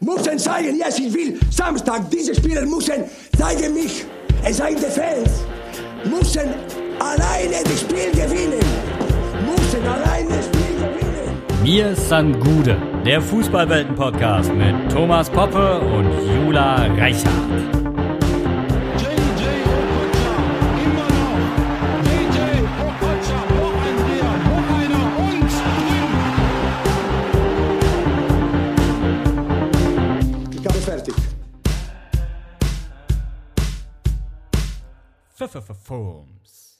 müssen zeigen, yes, ich will Samstag, diese Spieler müssen zeigen mich, es seien die Fans, müssen alleine das Spiel gewinnen, müssen alleine das Spiel gewinnen. Mir san Gude, der Fußballwelten-Podcast mit Thomas Poppe und Jula Reichert. verdik. Films.